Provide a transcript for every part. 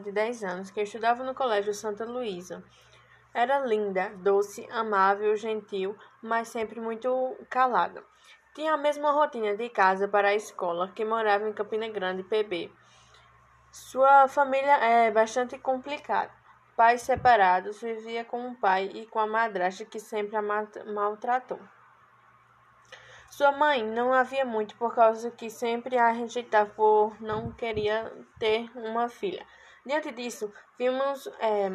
de 10 anos que estudava no Colégio Santa Luísa. Era linda, doce, amável, gentil, mas sempre muito calada. Tinha a mesma rotina de casa para a escola, que morava em Campina Grande, PB. Sua família é bastante complicada. Pais separados, vivia com o pai e com a madrasta que sempre a maltratou. Sua mãe não havia muito por causa que sempre a rejeitava por não queria ter uma filha. Diante disso, vimos é,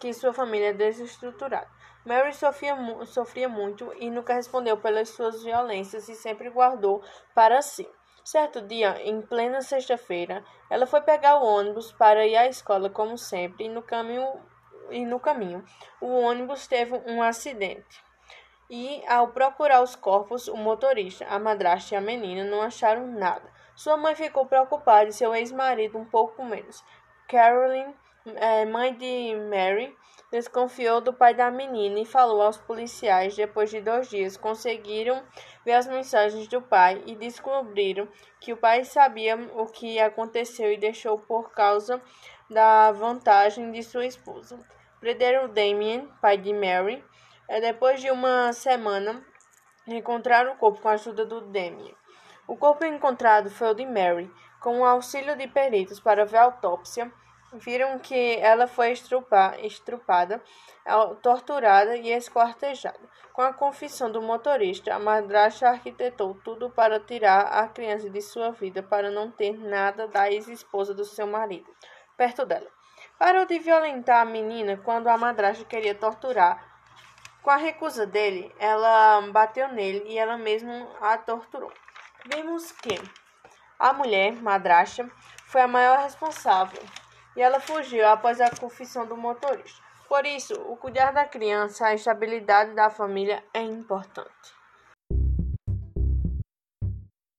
que sua família é desestruturada. Mary sofria, sofria muito e nunca respondeu pelas suas violências e sempre guardou para si. Certo dia, em plena sexta-feira, ela foi pegar o ônibus para ir à escola como sempre e no caminho, e no caminho o ônibus teve um acidente e, ao procurar os corpos, o motorista, a madrasta e a menina não acharam nada. Sua mãe ficou preocupada e seu ex-marido um pouco menos. Carolyn, é, mãe de Mary, desconfiou do pai da menina e falou aos policiais. Depois de dois dias, conseguiram ver as mensagens do pai e descobriram que o pai sabia o que aconteceu e deixou por causa da vantagem de sua esposa. Prenderam Damien, pai de Mary, é, depois de uma semana, encontraram o corpo com a ajuda do Demi. O corpo encontrado foi o de Mary. Com o auxílio de peritos para ver a autópsia, viram que ela foi estrupada, torturada e esquartejada. Com a confissão do motorista, a madrasta arquitetou tudo para tirar a criança de sua vida, para não ter nada da ex-esposa do seu marido perto dela. Parou de violentar a menina quando a madrasta queria torturar com a recusa dele, ela bateu nele e ela mesma a torturou. Vimos que a mulher, madrasta, foi a maior responsável e ela fugiu após a confissão do motorista. Por isso, o cuidar da criança, a estabilidade da família é importante.